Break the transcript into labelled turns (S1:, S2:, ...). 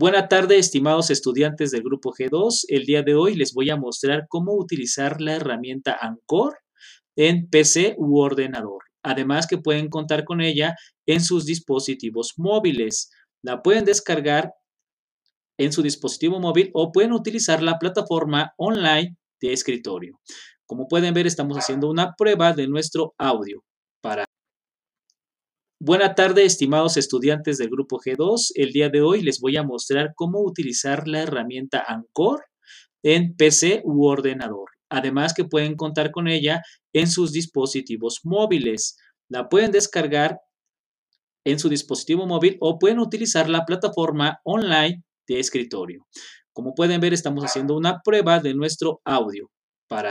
S1: Buena tarde, estimados estudiantes del grupo G2. El día de hoy les voy a mostrar cómo utilizar la herramienta Anchor en PC u ordenador. Además que pueden contar con ella en sus dispositivos móviles. La pueden descargar en su dispositivo móvil o pueden utilizar la plataforma online de escritorio. Como pueden ver, estamos haciendo una prueba de nuestro audio. Buena tarde, estimados estudiantes del grupo G2. El día de hoy les voy a mostrar cómo utilizar la herramienta Anchor en PC u ordenador. Además que pueden contar con ella en sus dispositivos móviles. La pueden descargar en su dispositivo móvil o pueden utilizar la plataforma online de escritorio. Como pueden ver, estamos haciendo una prueba de nuestro audio.